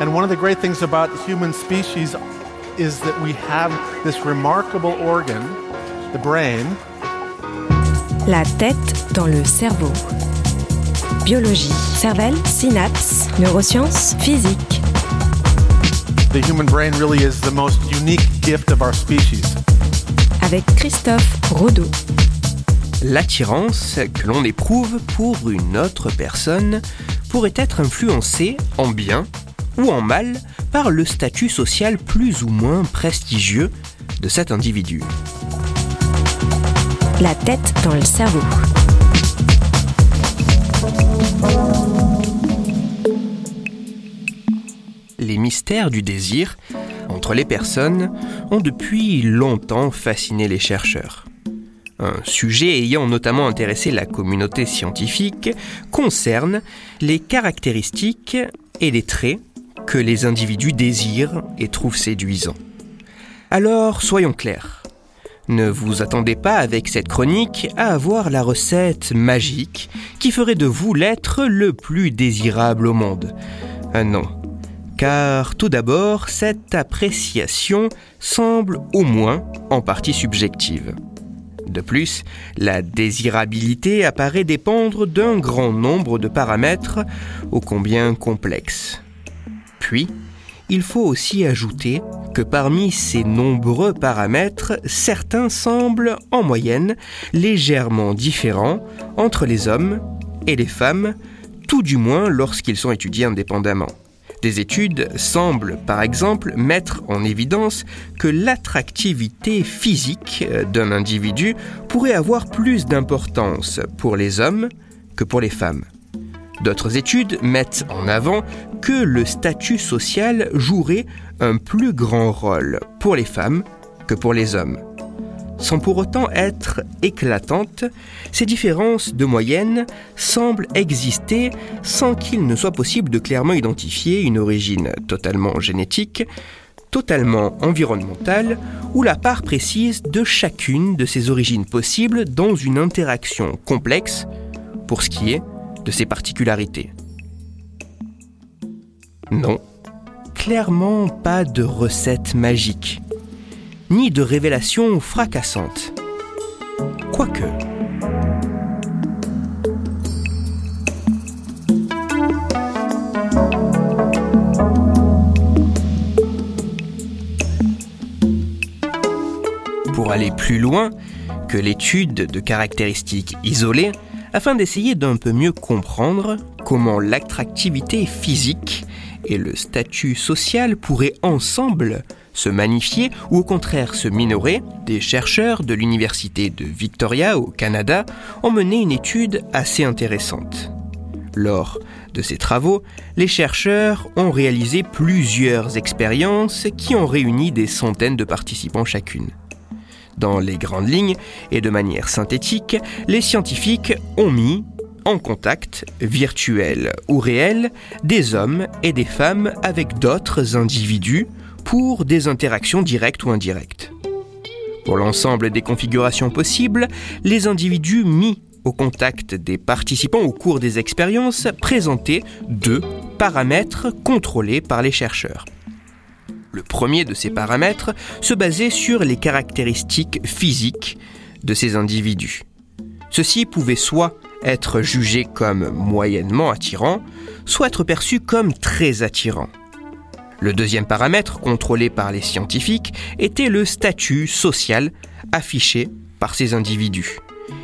And one of the great things about human species is that we have this remarkable organ, the brain. La tête dans le cerveau. Biologie, cervelle, synapses, neurosciences, physique. The human brain really is the most unique gift of our species. Avec Christophe Rodeau. L'attirance que l'on éprouve pour une autre personne pourrait être influencée en bien ou en mal par le statut social plus ou moins prestigieux de cet individu. La tête dans le cerveau. Les mystères du désir entre les personnes ont depuis longtemps fasciné les chercheurs. Un sujet ayant notamment intéressé la communauté scientifique concerne les caractéristiques et les traits que les individus désirent et trouvent séduisants. Alors, soyons clairs. Ne vous attendez pas avec cette chronique à avoir la recette magique qui ferait de vous l'être le plus désirable au monde. Ah non. Car tout d'abord, cette appréciation semble au moins en partie subjective. De plus, la désirabilité apparaît dépendre d'un grand nombre de paramètres ô combien complexes. Puis, il faut aussi ajouter que parmi ces nombreux paramètres, certains semblent en moyenne légèrement différents entre les hommes et les femmes, tout du moins lorsqu'ils sont étudiés indépendamment. Des études semblent par exemple mettre en évidence que l'attractivité physique d'un individu pourrait avoir plus d'importance pour les hommes que pour les femmes. D'autres études mettent en avant que le statut social jouerait un plus grand rôle pour les femmes que pour les hommes. Sans pour autant être éclatantes, ces différences de moyenne semblent exister sans qu'il ne soit possible de clairement identifier une origine totalement génétique, totalement environnementale ou la part précise de chacune de ces origines possibles dans une interaction complexe pour ce qui est de ses particularités. Non, clairement pas de recette magique, ni de révélation fracassante. Quoique. Pour aller plus loin que l'étude de caractéristiques isolées, afin d'essayer d'un peu mieux comprendre comment l'attractivité physique et le statut social pourraient ensemble se magnifier ou au contraire se minorer, des chercheurs de l'Université de Victoria au Canada ont mené une étude assez intéressante. Lors de ces travaux, les chercheurs ont réalisé plusieurs expériences qui ont réuni des centaines de participants chacune. Dans les grandes lignes et de manière synthétique, les scientifiques ont mis en contact, virtuel ou réel, des hommes et des femmes avec d'autres individus pour des interactions directes ou indirectes. Pour l'ensemble des configurations possibles, les individus mis au contact des participants au cours des expériences présentaient deux paramètres contrôlés par les chercheurs. Le premier de ces paramètres se basait sur les caractéristiques physiques de ces individus. Ceux-ci pouvaient soit être jugés comme moyennement attirants, soit être perçus comme très attirants. Le deuxième paramètre, contrôlé par les scientifiques, était le statut social affiché par ces individus.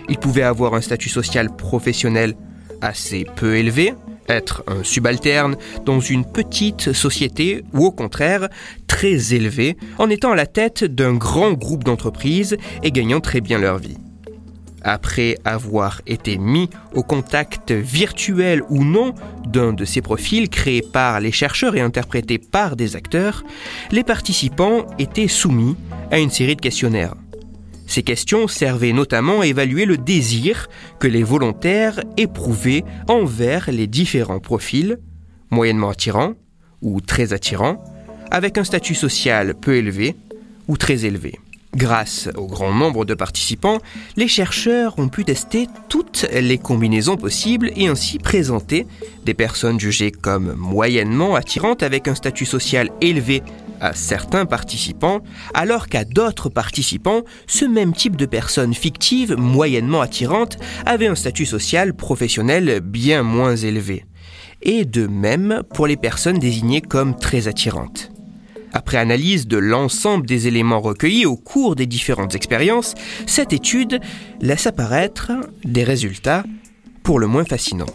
Ils pouvaient avoir un statut social professionnel assez peu élevé, être un subalterne dans une petite société ou au contraire très élevé en étant à la tête d'un grand groupe d'entreprises et gagnant très bien leur vie. Après avoir été mis au contact virtuel ou non d'un de ces profils créés par les chercheurs et interprétés par des acteurs, les participants étaient soumis à une série de questionnaires. Ces questions servaient notamment à évaluer le désir que les volontaires éprouvaient envers les différents profils, moyennement attirants ou très attirants, avec un statut social peu élevé ou très élevé. Grâce au grand nombre de participants, les chercheurs ont pu tester toutes les combinaisons possibles et ainsi présenter des personnes jugées comme moyennement attirantes avec un statut social élevé à certains participants, alors qu'à d'autres participants, ce même type de personnes fictives moyennement attirantes avait un statut social professionnel bien moins élevé. Et de même pour les personnes désignées comme très attirantes. Après analyse de l'ensemble des éléments recueillis au cours des différentes expériences, cette étude laisse apparaître des résultats pour le moins fascinants.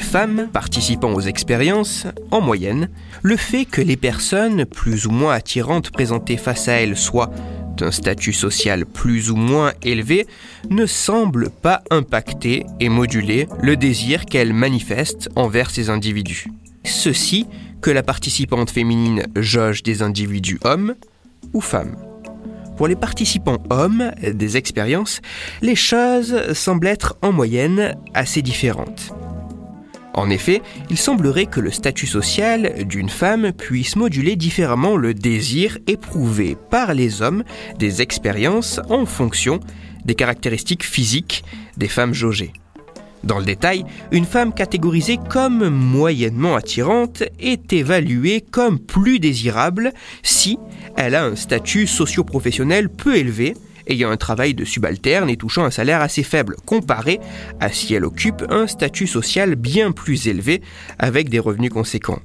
Femmes participant aux expériences, en moyenne, le fait que les personnes plus ou moins attirantes présentées face à elles soient d'un statut social plus ou moins élevé ne semble pas impacter et moduler le désir qu'elles manifestent envers ces individus. Ceci que la participante féminine jauge des individus hommes ou femmes. Pour les participants hommes des expériences, les choses semblent être en moyenne assez différentes. En effet, il semblerait que le statut social d'une femme puisse moduler différemment le désir éprouvé par les hommes des expériences en fonction des caractéristiques physiques des femmes jaugées. Dans le détail, une femme catégorisée comme moyennement attirante est évaluée comme plus désirable si elle a un statut socio-professionnel peu élevé, ayant un travail de subalterne et touchant un salaire assez faible, comparé à si elle occupe un statut social bien plus élevé avec des revenus conséquents.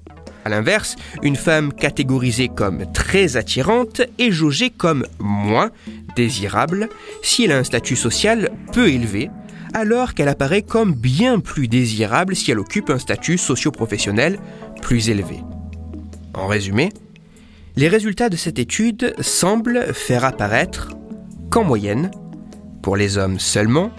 A l'inverse, une femme catégorisée comme très attirante est jaugée comme moins désirable si elle a un statut social peu élevé, alors qu'elle apparaît comme bien plus désirable si elle occupe un statut socio-professionnel plus élevé. En résumé, les résultats de cette étude semblent faire apparaître qu'en moyenne, pour les hommes seulement,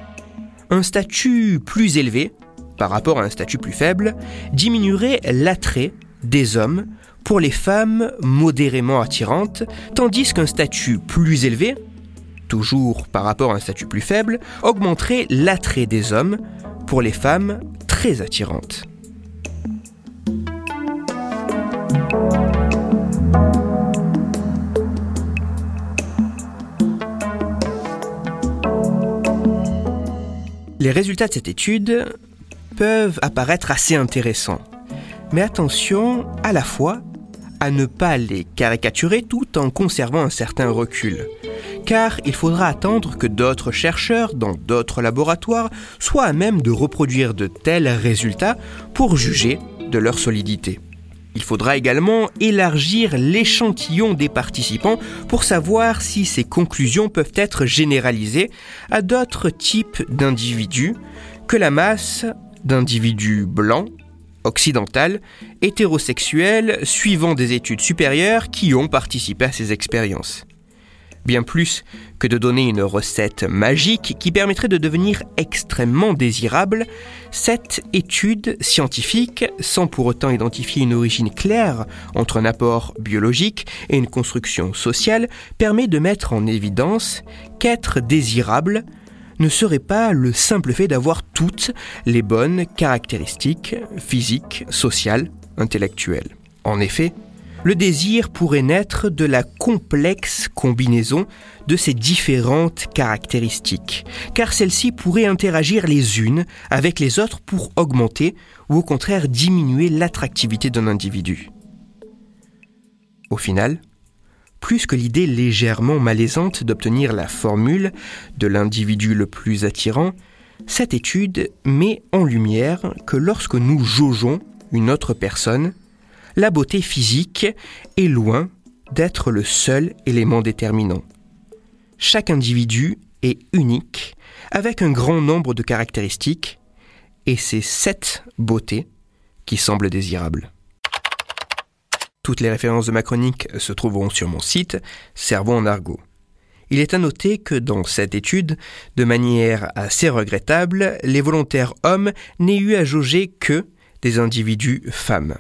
un statut plus élevé, par rapport à un statut plus faible, diminuerait l'attrait des hommes pour les femmes modérément attirantes, tandis qu'un statut plus élevé, toujours par rapport à un statut plus faible, augmenterait l'attrait des hommes pour les femmes très attirantes. Les résultats de cette étude peuvent apparaître assez intéressants. Mais attention à la fois à ne pas les caricaturer tout en conservant un certain recul. Car il faudra attendre que d'autres chercheurs dans d'autres laboratoires soient à même de reproduire de tels résultats pour juger de leur solidité. Il faudra également élargir l'échantillon des participants pour savoir si ces conclusions peuvent être généralisées à d'autres types d'individus que la masse d'individus blancs, occidentaux, hétérosexuels, suivant des études supérieures qui ont participé à ces expériences bien plus que de donner une recette magique qui permettrait de devenir extrêmement désirable, cette étude scientifique, sans pour autant identifier une origine claire entre un apport biologique et une construction sociale, permet de mettre en évidence qu'être désirable ne serait pas le simple fait d'avoir toutes les bonnes caractéristiques physiques, sociales, intellectuelles. En effet, le désir pourrait naître de la complexe combinaison de ces différentes caractéristiques, car celles-ci pourraient interagir les unes avec les autres pour augmenter ou au contraire diminuer l'attractivité d'un individu. Au final, plus que l'idée légèrement malaisante d'obtenir la formule de l'individu le plus attirant, cette étude met en lumière que lorsque nous jaugeons une autre personne, la beauté physique est loin d'être le seul élément déterminant. Chaque individu est unique, avec un grand nombre de caractéristiques, et c'est cette beauté qui semble désirable. Toutes les références de ma chronique se trouveront sur mon site Cerveau en argot. Il est à noter que dans cette étude, de manière assez regrettable, les volontaires hommes n'aient eu à jauger que des individus femmes.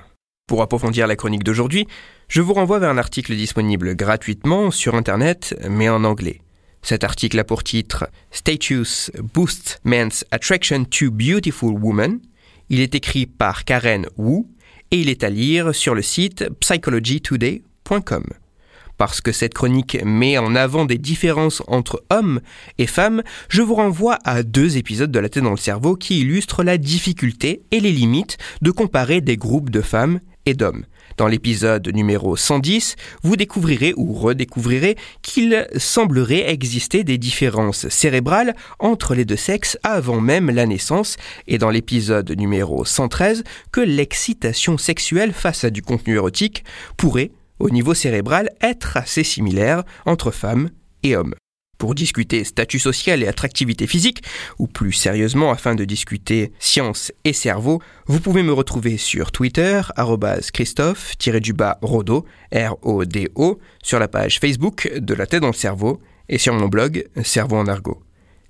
Pour approfondir la chronique d'aujourd'hui, je vous renvoie vers un article disponible gratuitement sur Internet, mais en anglais. Cet article a pour titre Status Boosts Men's Attraction to Beautiful Women Il est écrit par Karen Wu et il est à lire sur le site psychologytoday.com. Parce que cette chronique met en avant des différences entre hommes et femmes, je vous renvoie à deux épisodes de La tête dans le cerveau qui illustrent la difficulté et les limites de comparer des groupes de femmes Dans l'épisode numéro 110, vous découvrirez ou redécouvrirez qu'il semblerait exister des différences cérébrales entre les deux sexes avant même la naissance, et dans l'épisode numéro 113, que l'excitation sexuelle face à du contenu érotique pourrait, au niveau cérébral, être assez similaire entre femmes et hommes. Pour discuter statut social et attractivité physique, ou plus sérieusement afin de discuter science et cerveau, vous pouvez me retrouver sur Twitter, Christophe-Rodo, R-O-D-O, sur la page Facebook de La tête dans le cerveau, et sur mon blog Cerveau en argot.